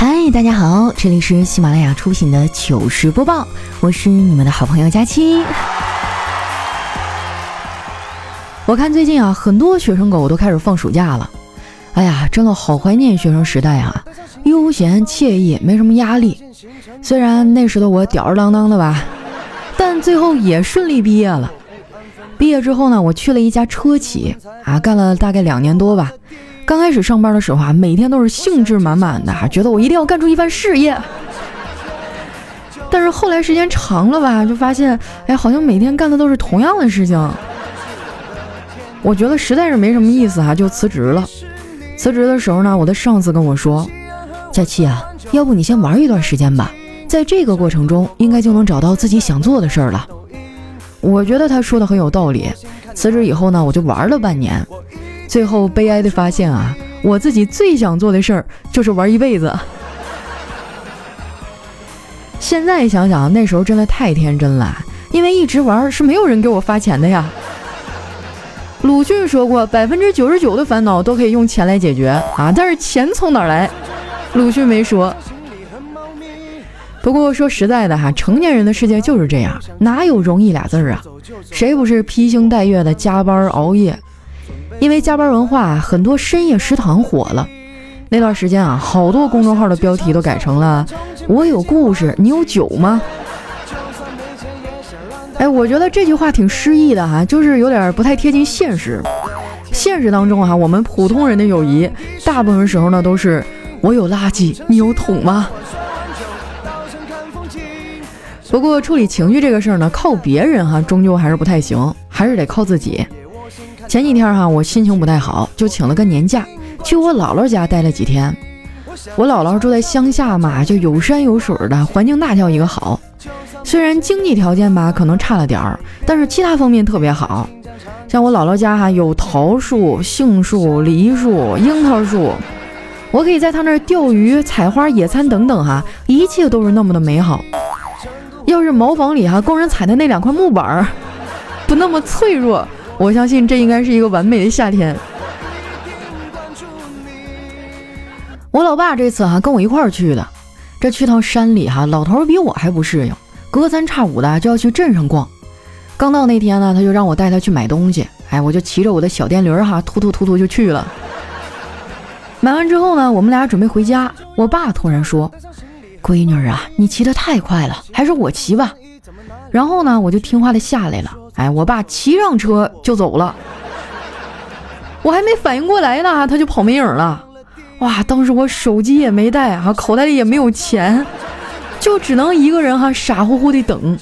嗨，大家好，这里是喜马拉雅出品的糗事播报，我是你们的好朋友佳期。我看最近啊，很多学生狗都开始放暑假了，哎呀，真的好怀念学生时代啊，悠闲惬意，没什么压力。虽然那时的我吊儿郎当的吧，但最后也顺利毕业了。毕业之后呢，我去了一家车企啊，干了大概两年多吧。刚开始上班的时候啊，每天都是兴致满满的，觉得我一定要干出一番事业。但是后来时间长了吧，就发现，哎，好像每天干的都是同样的事情。我觉得实在是没什么意思哈，就辞职了。辞职的时候呢，我的上司跟我说：“佳琪啊，要不你先玩一段时间吧，在这个过程中应该就能找到自己想做的事儿了。”我觉得他说的很有道理。辞职以后呢，我就玩了半年。最后悲哀的发现啊，我自己最想做的事儿就是玩一辈子。现在想想，那时候真的太天真了，因为一直玩是没有人给我发钱的呀。鲁迅说过，百分之九十九的烦恼都可以用钱来解决啊，但是钱从哪来？鲁迅没说。不过说实在的哈，成年人的世界就是这样，哪有容易俩字儿啊？谁不是披星戴月的加班熬夜？因为加班文化，很多深夜食堂火了。那段时间啊，好多公众号的标题都改成了“我有故事，你有酒吗？”哎，我觉得这句话挺诗意的哈，就是有点不太贴近现实。现实当中哈，我们普通人的友谊，大部分时候呢都是“我有垃圾，你有桶吗？”不过处理情绪这个事儿呢，靠别人哈，终究还是不太行，还是得靠自己。前几天哈，我心情不太好，就请了个年假，去我姥姥家待了几天。我姥姥住在乡下嘛，就有山有水的，环境那叫一个好。虽然经济条件吧可能差了点儿，但是其他方面特别好。像我姥姥家哈有桃树、杏树、梨树、樱桃树，我可以在他那儿钓鱼、采花、野餐等等哈，一切都是那么的美好。要是茅房里哈工人踩的那两块木板儿不那么脆弱。我相信这应该是一个完美的夏天。我老爸这次哈跟我一块儿去的，这去趟山里哈，老头比我还不适应，隔三差五的就要去镇上逛。刚到那天呢，他就让我带他去买东西，哎，我就骑着我的小电驴哈，突突突突就去了。买完之后呢，我们俩准备回家，我爸突然说：“闺女啊，你骑得太快了，还是我骑吧。”然后呢，我就听话的下来了。哎，我爸骑上车就走了，我还没反应过来呢，他就跑没影了。哇，当时我手机也没带啊，口袋里也没有钱，就只能一个人哈傻乎乎的等，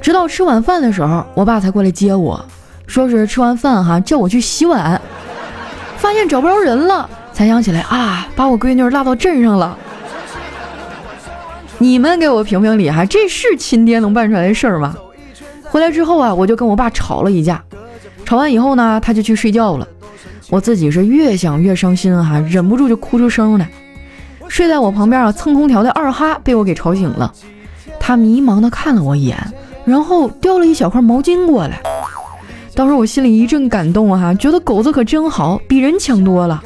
直到吃晚饭的时候，我爸才过来接我，说是吃完饭哈叫我去洗碗，发现找不着人了，才想起来啊，把我闺女落到镇上了。你们给我评评理哈，这是亲爹能办出来的事儿吗？回来之后啊，我就跟我爸吵了一架，吵完以后呢，他就去睡觉了。我自己是越想越伤心哈，忍不住就哭出声来。睡在我旁边啊蹭空调的二哈被我给吵醒了，他迷茫的看了我一眼，然后叼了一小块毛巾过来。当时我心里一阵感动啊，觉得狗子可真好，比人强多了。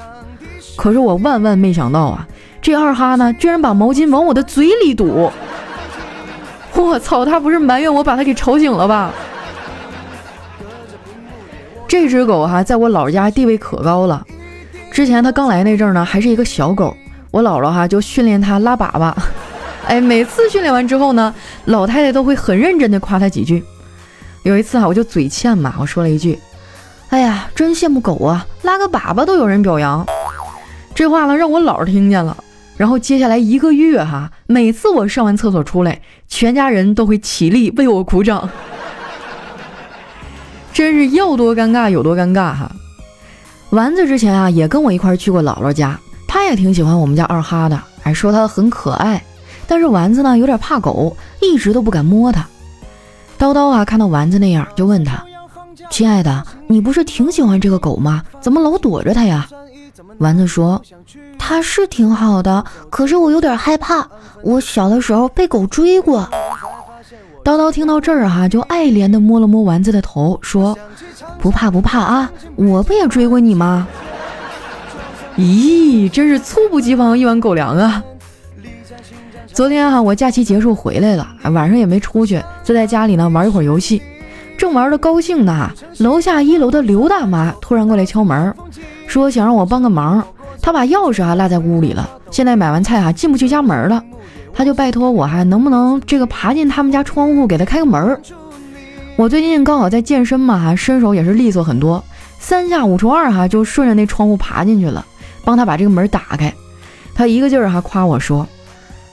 可是我万万没想到啊，这二哈呢，居然把毛巾往我的嘴里堵。我操，他不是埋怨我把他给吵醒了吧？这只狗哈，在我姥家地位可高了。之前它刚来那阵儿呢，还是一个小狗，我姥姥哈就训练它拉粑粑。哎，每次训练完之后呢，老太太都会很认真的夸它几句。有一次哈，我就嘴欠嘛，我说了一句：“哎呀，真羡慕狗啊，拉个粑粑都有人表扬。”这话呢，让我姥听见了。然后接下来一个月哈，每次我上完厕所出来，全家人都会起立为我鼓掌，真是要多尴尬有多尴尬哈。丸子之前啊也跟我一块去过姥姥家，他也挺喜欢我们家二哈的，还说他很可爱。但是丸子呢有点怕狗，一直都不敢摸它。叨叨啊看到丸子那样，就问他：“亲爱的，你不是挺喜欢这个狗吗？怎么老躲着它呀？”丸子说。他是挺好的，可是我有点害怕。我小的时候被狗追过。叨叨听到这儿哈，就爱怜的摸了摸丸子的头，说：“不怕不怕啊，我不也追过你吗？”咦，真是猝不及防一碗狗粮啊！昨天哈，我假期结束回来了，晚上也没出去，就在家里呢玩一会儿游戏。正玩的高兴呢，楼下一楼的刘大妈突然过来敲门，说想让我帮个忙。她把钥匙啊落在屋里了，现在买完菜啊进不去家门了，她就拜托我哈能不能这个爬进他们家窗户给她开个门。我最近刚好在健身嘛哈，身手也是利索很多，三下五除二哈就顺着那窗户爬进去了，帮她把这个门打开。她一个劲儿还夸我说。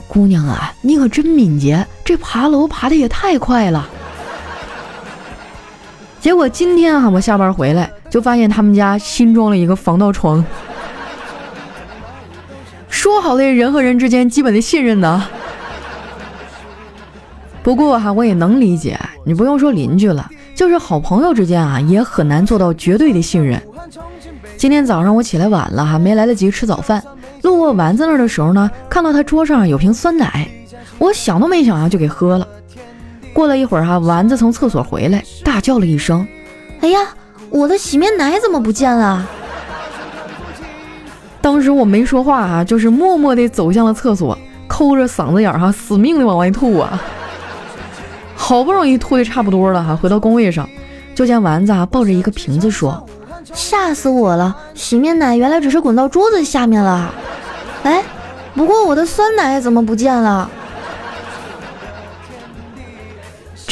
姑娘啊，你可真敏捷，这爬楼爬的也太快了。结果今天啊，我下班回来就发现他们家新装了一个防盗窗。说好的人和人之间基本的信任呢？不过哈，我也能理解，你不用说邻居了，就是好朋友之间啊，也很难做到绝对的信任。今天早上我起来晚了哈，没来得及吃早饭。路过丸子那儿的时候呢，看到他桌上有瓶酸奶，我想都没想啊，就给喝了。过了一会儿哈，丸子从厕所回来，大叫了一声：“哎呀，我的洗面奶怎么不见了？”当时我没说话啊，就是默默地走向了厕所，抠着嗓子眼儿哈，死命的往外吐啊。好不容易吐的差不多了哈，回到工位上，就见丸子啊抱着一个瓶子说：“吓死我了，洗面奶原来只是滚到桌子下面了。”哎，不过我的酸奶怎么不见了？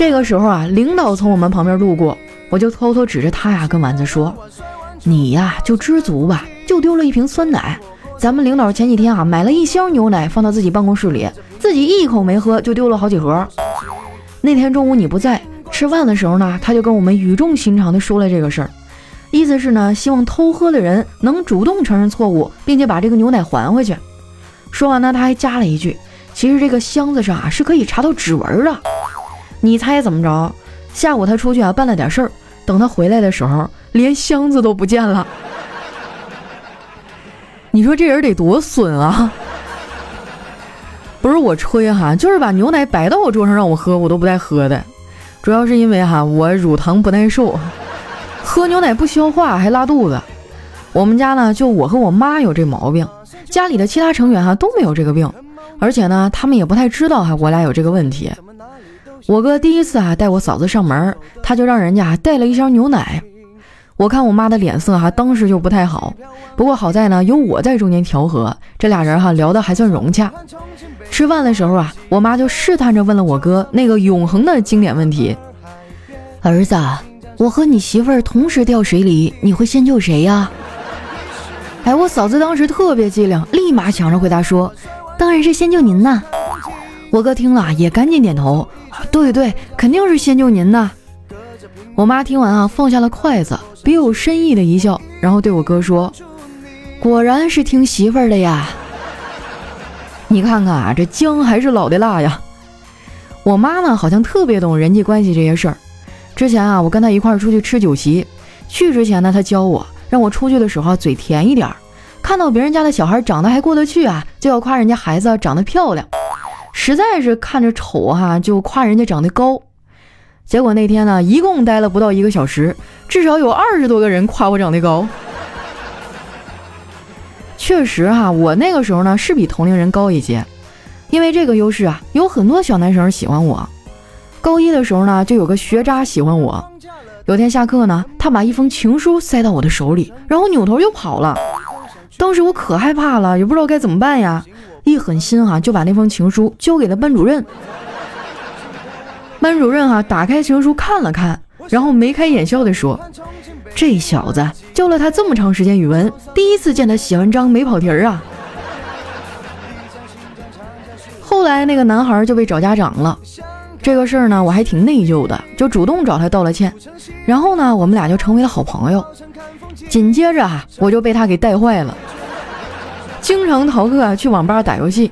这个时候啊，领导从我们旁边路过，我就偷偷指着他呀，跟丸子说：“你呀，就知足吧，就丢了一瓶酸奶。咱们领导前几天啊，买了一箱牛奶放到自己办公室里，自己一口没喝就丢了好几盒。那天中午你不在，吃饭的时候呢，他就跟我们语重心长地说了这个事儿。”意思是呢，希望偷喝的人能主动承认错误，并且把这个牛奶还回去。说完呢，他还加了一句：“其实这个箱子上啊是可以查到指纹的。”你猜怎么着？下午他出去啊办了点事儿，等他回来的时候，连箱子都不见了。你说这人得多损啊！不是我吹哈，就是把牛奶摆到我桌上让我喝，我都不带喝的。主要是因为哈，我乳糖不耐受。喝牛奶不消化还拉肚子，我们家呢就我和我妈有这毛病，家里的其他成员哈都没有这个病，而且呢他们也不太知道哈我俩有这个问题。我哥第一次啊带我嫂子上门，他就让人家带了一箱牛奶，我看我妈的脸色哈当时就不太好，不过好在呢有我在中间调和，这俩人哈聊得还算融洽。吃饭的时候啊，我妈就试探着问了我哥那个永恒的经典问题：“儿子。”我和你媳妇儿同时掉水里，你会先救谁呀？哎，我嫂子当时特别机灵，立马抢着回答说：“当然是先救您呐。”我哥听了也赶紧点头：“对对，肯定是先救您的。”我妈听完啊，放下了筷子，别有深意的一笑，然后对我哥说：“果然是听媳妇儿的呀。你看看啊，这姜还是老的辣呀。”我妈呢，好像特别懂人际关系这些事儿。之前啊，我跟她一块儿出去吃酒席，去之前呢，她教我，让我出去的时候嘴甜一点儿，看到别人家的小孩长得还过得去啊，就要夸人家孩子长得漂亮，实在是看着丑哈，就夸人家长得高。结果那天呢，一共待了不到一个小时，至少有二十多个人夸我长得高。确实哈，我那个时候呢是比同龄人高一些，因为这个优势啊，有很多小男生喜欢我。高一的时候呢，就有个学渣喜欢我。有天下课呢，他把一封情书塞到我的手里，然后扭头就跑了。当时我可害怕了，也不知道该怎么办呀。一狠心哈，就把那封情书交给了班主任。班主任哈，打开情书看了看，然后眉开眼笑地说：“这小子教了他这么长时间语文，第一次见他写文章没跑题儿啊。”后来那个男孩就被找家长了。这个事儿呢，我还挺内疚的，就主动找他道了歉。然后呢，我们俩就成为了好朋友。紧接着啊，我就被他给带坏了，经常逃课去网吧打游戏。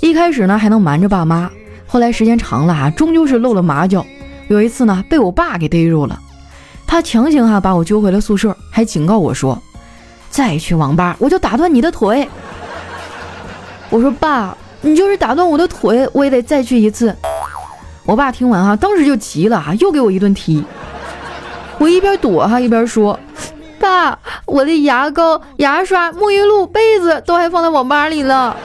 一开始呢，还能瞒着爸妈，后来时间长了啊，终究是露了马脚。有一次呢，被我爸给逮住了，他强行哈把我揪回了宿舍，还警告我说：“再去网吧，我就打断你的腿。”我说：“爸，你就是打断我的腿，我也得再去一次。”我爸听完哈，当时就急了哈，又给我一顿踢。我一边躲哈，一边说：“爸，我的牙膏、牙刷、沐浴露、被子都还放在网吧里了。”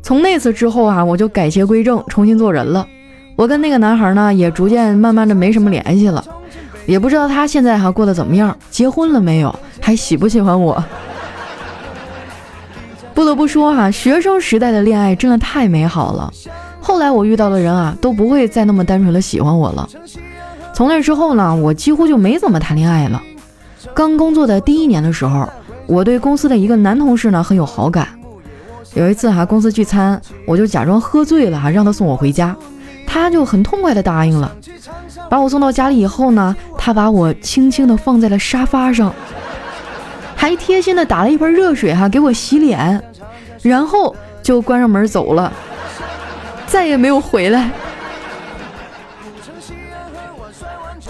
从那次之后啊，我就改邪归正，重新做人了。我跟那个男孩呢，也逐渐慢慢的没什么联系了，也不知道他现在哈过得怎么样，结婚了没有，还喜不喜欢我。不得不说哈，学生时代的恋爱真的太美好了。后来我遇到的人啊，都不会再那么单纯的喜欢我了。从那之后呢，我几乎就没怎么谈恋爱了。刚工作的第一年的时候，我对公司的一个男同事呢很有好感。有一次哈，公司聚餐，我就假装喝醉了哈，让他送我回家。他就很痛快的答应了，把我送到家里以后呢，他把我轻轻的放在了沙发上，还贴心的打了一盆热水哈给我洗脸，然后就关上门走了，再也没有回来。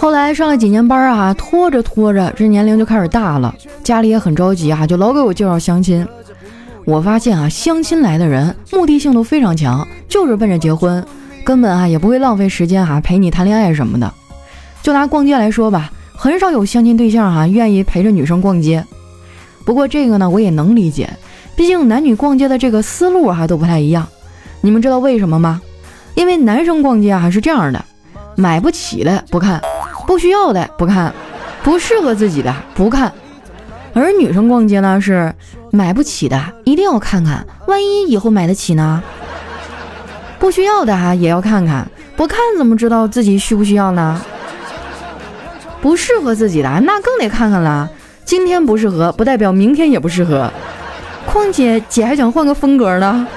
后来上了几年班啊，拖着拖着，这年龄就开始大了，家里也很着急啊，就老给我介绍相亲。我发现啊，相亲来的人目的性都非常强，就是奔着结婚。根本啊也不会浪费时间哈陪你谈恋爱什么的，就拿逛街来说吧，很少有相亲对象哈愿意陪着女生逛街。不过这个呢我也能理解，毕竟男女逛街的这个思路哈都不太一样。你们知道为什么吗？因为男生逛街啊是这样的，买不起的不看，不需要的不看，不适合自己的不看。而女生逛街呢是买不起的一定要看看，万一以后买得起呢？不需要的哈也要看看，不看怎么知道自己需不需要呢？不适合自己的那更得看看了。今天不适合，不代表明天也不适合。况且姐还想换个风格呢。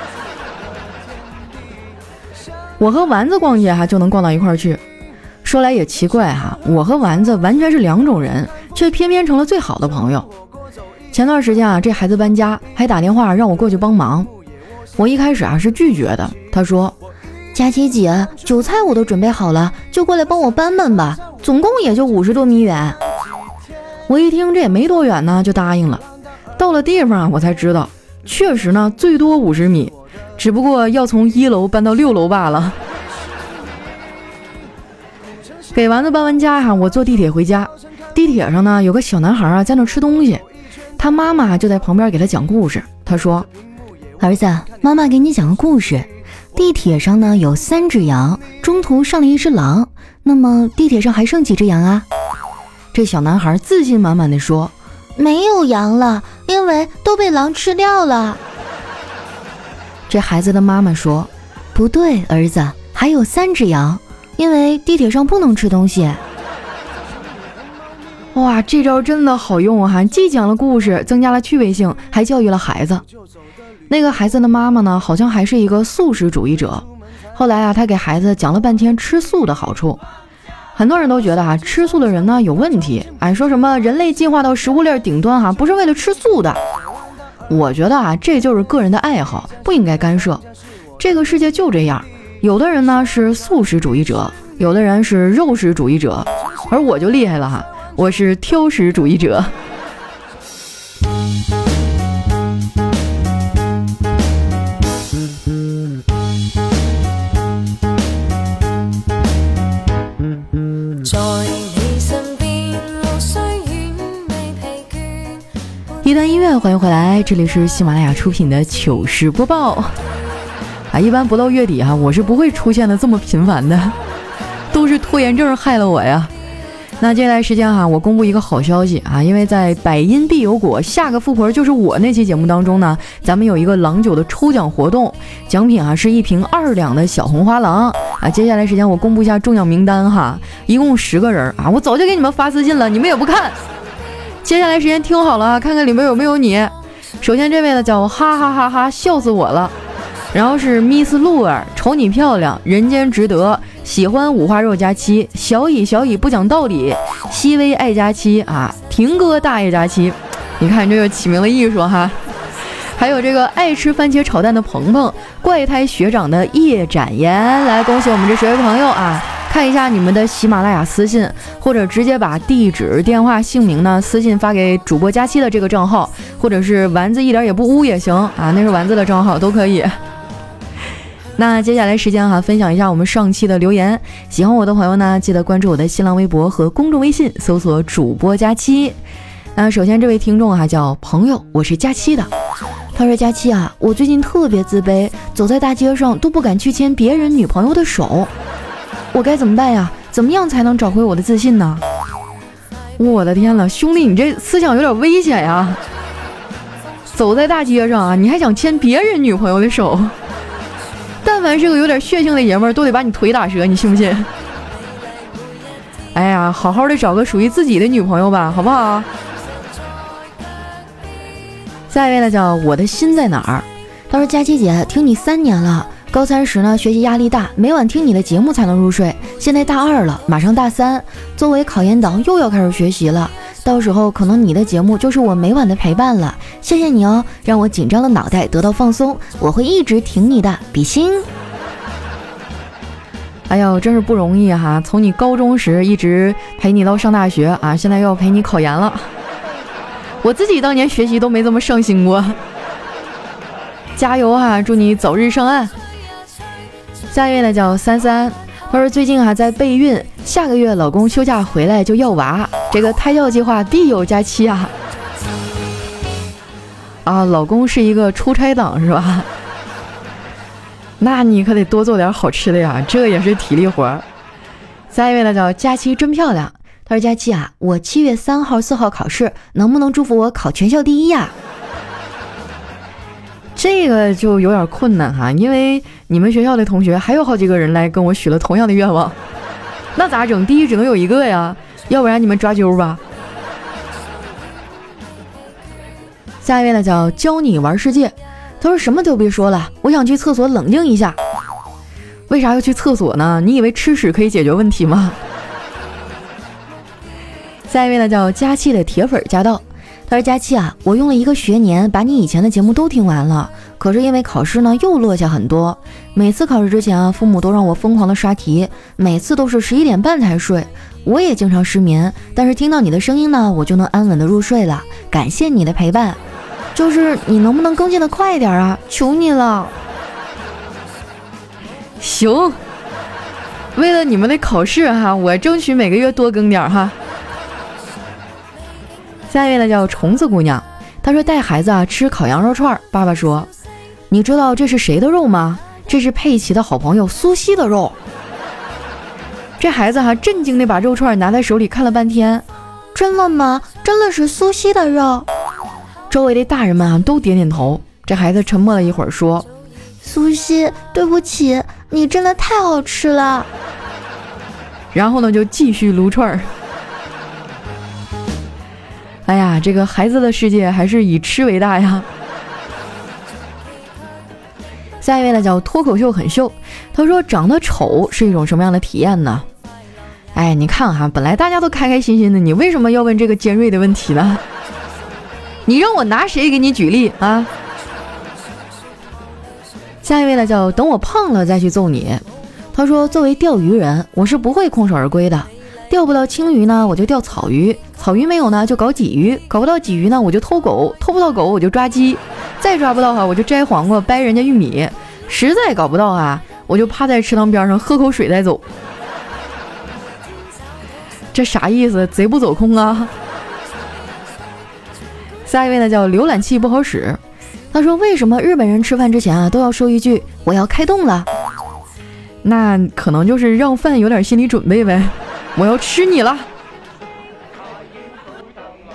我和丸子逛街哈就能逛到一块儿去。说来也奇怪哈，我和丸子完全是两种人，却偏偏成了最好的朋友。前段时间啊，这孩子搬家，还打电话让我过去帮忙。我一开始啊是拒绝的，他说：“佳琪姐，韭菜我都准备好了，就过来帮我搬搬吧，总共也就五十多米远。”我一听这也没多远呢，就答应了。到了地方我才知道，确实呢最多五十米，只不过要从一楼搬到六楼罢了。给丸子搬完家哈，我坐地铁回家，地铁上呢有个小男孩啊在那吃东西，他妈妈就在旁边给他讲故事，他说。儿子，妈妈给你讲个故事。地铁上呢有三只羊，中途上了一只狼。那么地铁上还剩几只羊啊？这小男孩自信满满的说：“没有羊了，因为都被狼吃掉了。”这孩子的妈妈说：“不对，儿子，还有三只羊，因为地铁上不能吃东西。”哇，这招真的好用哈！既讲了故事，增加了趣味性，还教育了孩子。那个孩子的妈妈呢，好像还是一个素食主义者。后来啊，他给孩子讲了半天吃素的好处。很多人都觉得啊，吃素的人呢有问题，哎，说什么人类进化到食物链顶端哈，不是为了吃素的。我觉得啊，这就是个人的爱好，不应该干涉。这个世界就这样，有的人呢是素食主义者，有的人是肉食主义者，而我就厉害了哈，我是挑食主义者。一段音乐，欢迎回来，这里是喜马拉雅出品的糗事播报。一般不到月底哈，我是不会出现的这么频繁的，都是拖延症害了我呀。那接下来时间哈，我公布一个好消息啊，因为在百因必有果，下个富婆就是我那期节目当中呢，咱们有一个郎酒的抽奖活动，奖品啊是一瓶二两的小红花郎啊。接下来时间我公布一下中奖名单哈，一共十个人啊，我早就给你们发私信了，你们也不看。接下来时间听好了啊，看看里面有没有你。首先这位呢叫哈哈哈哈笑死我了，然后是 Miss 露儿，瞅你漂亮，人间值得，喜欢五花肉加七，小乙小乙不讲道理，西微爱加七啊，婷哥大爷加七，你看这又起名的艺术哈。还有这个爱吃番茄炒蛋的鹏鹏，怪胎学长的叶展言，来恭喜我们这十位朋友啊。看一下你们的喜马拉雅私信，或者直接把地址、电话、姓名呢私信发给主播佳期的这个账号，或者是丸子一点也不污也行啊，那是丸子的账号都可以。那接下来时间哈，分享一下我们上期的留言。喜欢我的朋友呢，记得关注我的新浪微博和公众微信，搜索主播佳期。那首先这位听众哈叫朋友，我是佳期的。他说：“佳期啊，我最近特别自卑，走在大街上都不敢去牵别人女朋友的手，我该怎么办呀？怎么样才能找回我的自信呢？”我的天呐，兄弟，你这思想有点危险呀！走在大街上啊，你还想牵别人女朋友的手？但凡是个有点血性的爷们儿，都得把你腿打折，你信不信？哎呀，好好的找个属于自己的女朋友吧，好不好？下一位呢，叫我的心在哪儿？他说：“佳琪姐，听你三年了，高三时呢学习压力大，每晚听你的节目才能入睡。现在大二了，马上大三，作为考研党又要开始学习了。到时候可能你的节目就是我每晚的陪伴了。谢谢你哦，让我紧张的脑袋得到放松。我会一直挺你的，比心。哎呦，真是不容易哈！从你高中时一直陪你到上大学啊，现在又要陪你考研了。”我自己当年学习都没这么上心过，加油哈！祝你早日上岸。下一位呢叫三三，他说最近哈在备孕，下个月老公休假回来就要娃，这个胎教计划必有佳期啊！啊，老公是一个出差党是吧？那你可得多做点好吃的呀，这也是体力活。下一位呢叫佳期真漂亮。他说：“佳琪啊，我七月三号、四号考试，能不能祝福我考全校第一呀？”这个就有点困难哈，因为你们学校的同学还有好几个人来跟我许了同样的愿望，那咋整？第一只能有一个呀，要不然你们抓阄吧。下一位呢，叫教你玩世界。他说：“什么都别说了，我想去厕所冷静一下。”为啥要去厕所呢？你以为吃屎可以解决问题吗？下一位呢，叫佳期的铁粉驾到。他说：“佳期啊，我用了一个学年把你以前的节目都听完了，可是因为考试呢又落下很多。每次考试之前啊，父母都让我疯狂的刷题，每次都是十一点半才睡，我也经常失眠。但是听到你的声音呢，我就能安稳的入睡了。感谢你的陪伴，就是你能不能更新的快一点啊？求你了。行，为了你们的考试哈，我争取每个月多更点哈。”下一位呢叫虫子姑娘，她说带孩子啊吃烤羊肉串，爸爸说，你知道这是谁的肉吗？这是佩奇的好朋友苏西的肉。这孩子哈震惊的把肉串拿在手里看了半天，真的吗？真的是苏西的肉？周围的大人们啊都点点头。这孩子沉默了一会儿说，苏西，对不起，你真的太好吃了。然后呢就继续撸串儿。哎呀，这个孩子的世界还是以吃为大呀。下一位呢叫脱口秀很秀，他说长得丑是一种什么样的体验呢？哎，你看哈，本来大家都开开心心的，你为什么要问这个尖锐的问题呢？你让我拿谁给你举例啊？下一位呢叫等我胖了再去揍你。他说作为钓鱼人，我是不会空手而归的。钓不到青鱼呢，我就钓草鱼；草鱼没有呢，就搞鲫鱼；搞不到鲫鱼呢，我就偷狗；偷不到狗，我就抓鸡；再抓不到哈，我就摘黄瓜掰人家玉米；实在搞不到啊，我就趴在池塘边上喝口水再走。这啥意思？贼不走空啊！下一位呢，叫浏览器不好使。他说：“为什么日本人吃饭之前啊都要说一句‘我要开动了’？那可能就是让饭有点心理准备呗。”我要吃你了。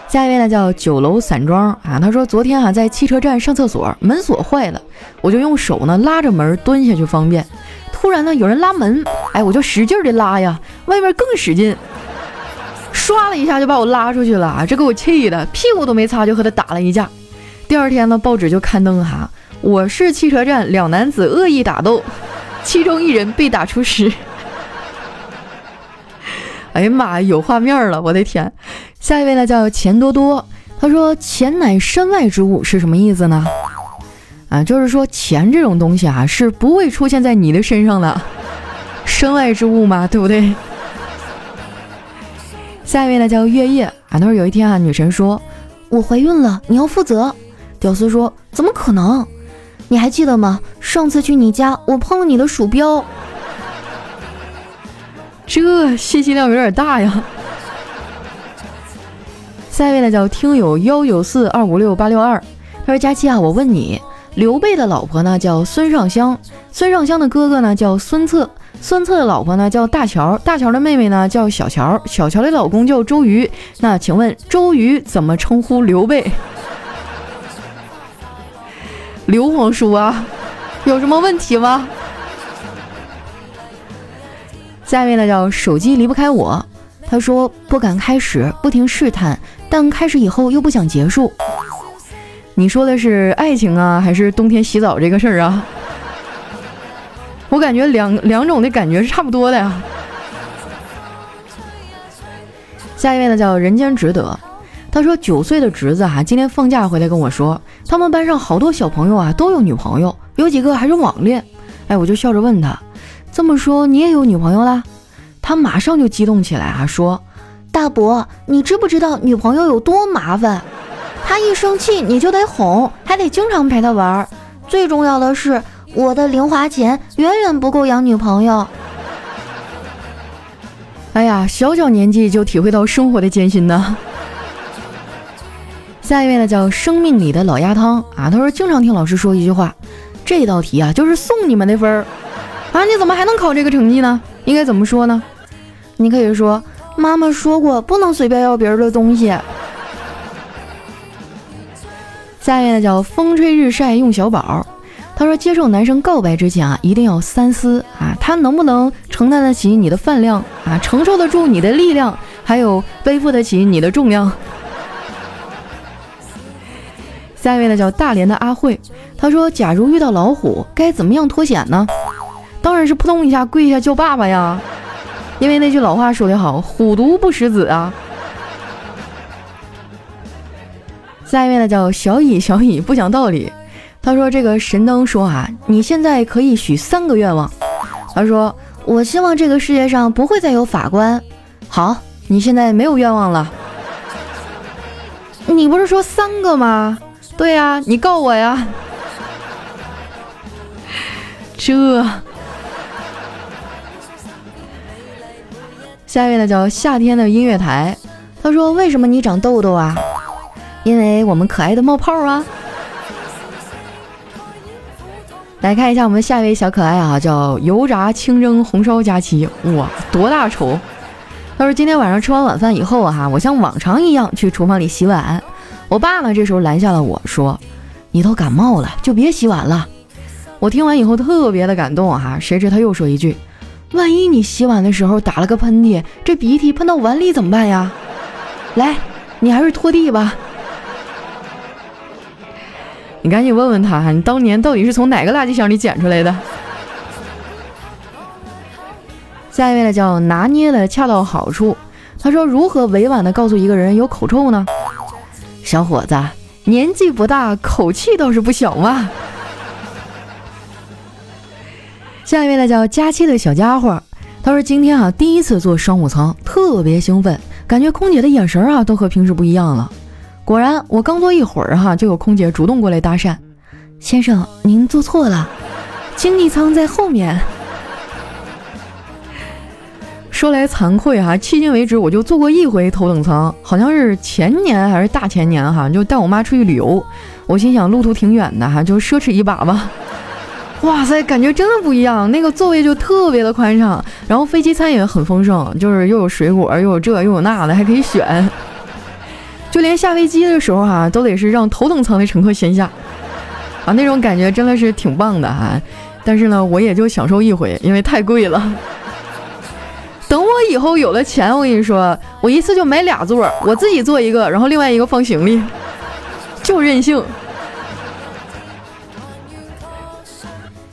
下一位呢叫酒楼散装啊，他说昨天啊在汽车站上厕所，门锁坏了，我就用手呢拉着门蹲下去方便。突然呢有人拉门，哎，我就使劲的拉呀，外面更使劲，唰了一下就把我拉出去了，这给我气的，屁股都没擦就和他打了一架。第二天呢报纸就刊登哈，我市汽车站两男子恶意打斗，其中一人被打出屎。哎呀妈呀，有画面了！我的天，下一位呢叫钱多多，他说钱乃身外之物是什么意思呢？啊，就是说钱这种东西啊是不会出现在你的身上的，身外之物嘛，对不对？下一位呢叫月夜，啊，他说有一天啊，女神说我怀孕了，你要负责。屌丝说怎么可能？你还记得吗？上次去你家，我碰了你的鼠标。这信息量有点大呀！下一位呢叫听友幺九四二五六八六二，他说：“佳期啊，我问你，刘备的老婆呢叫孙尚香，孙尚香的哥哥呢叫孙策，孙策的老婆呢叫大乔，大乔的妹妹呢叫小乔，小乔的老公叫周瑜。那请问周瑜怎么称呼刘备？刘皇叔啊，有什么问题吗？”下一位呢叫手机离不开我，他说不敢开始，不停试探，但开始以后又不想结束。你说的是爱情啊，还是冬天洗澡这个事儿啊？我感觉两两种的感觉是差不多的呀。下一位呢叫人间值得，他说九岁的侄子哈今天放假回来跟我说，他们班上好多小朋友啊都有女朋友，有几个还是网恋。哎，我就笑着问他。这么说你也有女朋友啦？他马上就激动起来啊，说：“大伯，你知不知道女朋友有多麻烦？她一生气你就得哄，还得经常陪她玩。最重要的是，我的零花钱远远不够养女朋友。”哎呀，小小年纪就体会到生活的艰辛呢。下一位呢叫生命里的老鸭汤啊，他说经常听老师说一句话：“这道题啊就是送你们的分儿。”啊！你怎么还能考这个成绩呢？应该怎么说呢？你可以说妈妈说过不能随便要别人的东西。下面呢叫风吹日晒用小宝，他说接受男生告白之前啊，一定要三思啊，他能不能承担得起你的饭量啊，承受得住你的力量，还有背负得起你的重量。下一位呢叫大连的阿慧，他说假如遇到老虎，该怎么样脱险呢？当然是扑通一下跪下叫爸爸呀，因为那句老话说得好，虎毒不食子啊。下一位呢叫小乙，小乙不讲道理。他说这个神灯说啊，你现在可以许三个愿望。他说我希望这个世界上不会再有法官。好，你现在没有愿望了。你不是说三个吗？对呀，你告我呀。这。下一位呢叫夏天的音乐台，他说：“为什么你长痘痘啊？因为我们可爱的冒泡啊！”来看一下我们下一位小可爱啊，叫油炸清蒸红烧佳琪，哇，多大仇！他说：“今天晚上吃完晚饭以后啊，我像往常一样去厨房里洗碗。我爸呢这时候拦下了我说：‘你都感冒了，就别洗碗了。’我听完以后特别的感动哈，谁知他又说一句。”万一你洗碗的时候打了个喷嚏，这鼻涕喷到碗里怎么办呀？来，你还是拖地吧。你赶紧问问他，你当年到底是从哪个垃圾箱里捡出来的？下一位呢，叫拿捏的恰到好处。他说：如何委婉的告诉一个人有口臭呢？小伙子，年纪不大，口气倒是不小嘛。下一位呢叫佳期的小家伙，他说今天啊第一次坐商务舱，特别兴奋，感觉空姐的眼神啊都和平时不一样了。果然，我刚坐一会儿哈，就有空姐主动过来搭讪：“先生，您坐错了，经济舱在后面。”说来惭愧哈，迄今为止我就坐过一回头等舱，好像是前年还是大前年哈，就带我妈出去旅游，我心想路途挺远的哈，就奢侈一把吧。哇塞，感觉真的不一样，那个座位就特别的宽敞，然后飞机餐也很丰盛，就是又有水果，又有这又有那的，还可以选。就连下飞机的时候哈，都得是让头等舱的乘客先下，啊，那种感觉真的是挺棒的哈。但是呢，我也就享受一回，因为太贵了。等我以后有了钱，我跟你说，我一次就买俩座，我自己坐一个，然后另外一个放行李，就任性。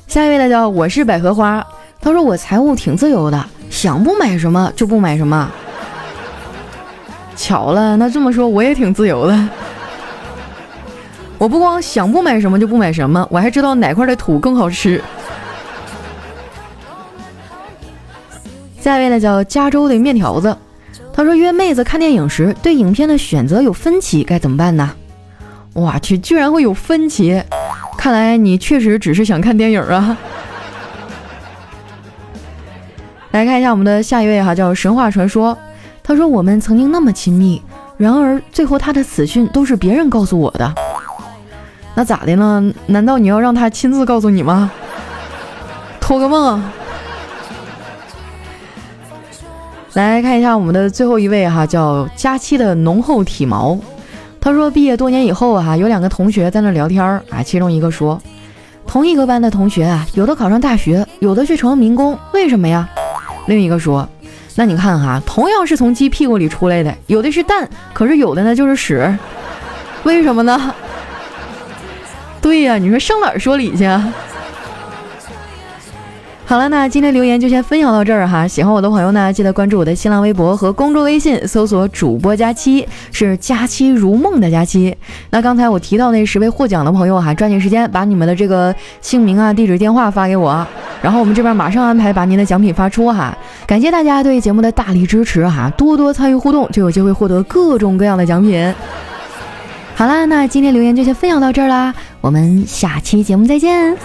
下一位呢叫我是百合花，他说我财务挺自由的，想不买什么就不买什么。巧了，那这么说我也挺自由的，我不光想不买什么就不买什么，我还知道哪块的土更好吃。下一位呢叫加州的面条子，他说约妹子看电影时对影片的选择有分歧，该怎么办呢？我去，居然会有分歧！看来你确实只是想看电影啊！来看一下我们的下一位哈，叫神话传说。他说我们曾经那么亲密，然而最后他的死讯都是别人告诉我的。那咋的呢？难道你要让他亲自告诉你吗？托个梦。来看一下我们的最后一位哈，叫佳期的浓厚体毛。他说毕业多年以后啊，有两个同学在那聊天儿啊，其中一个说，同一个班的同学啊，有的考上大学，有的却成了民工，为什么呀？另一个说，那你看哈，同样是从鸡屁股里出来的，有的是蛋，可是有的呢就是屎，为什么呢？对呀，你说上哪儿说理去？好了，那今天留言就先分享到这儿哈。喜欢我的朋友呢，记得关注我的新浪微博和公众微信，搜索主播佳期，是佳期如梦的佳期。那刚才我提到那十位获奖的朋友哈，抓紧时间把你们的这个姓名啊、地址、电话发给我，然后我们这边马上安排把您的奖品发出哈。感谢大家对节目的大力支持哈，多多参与互动就有机会获得各种各样的奖品。好啦，那今天留言就先分享到这儿啦，我们下期节目再见。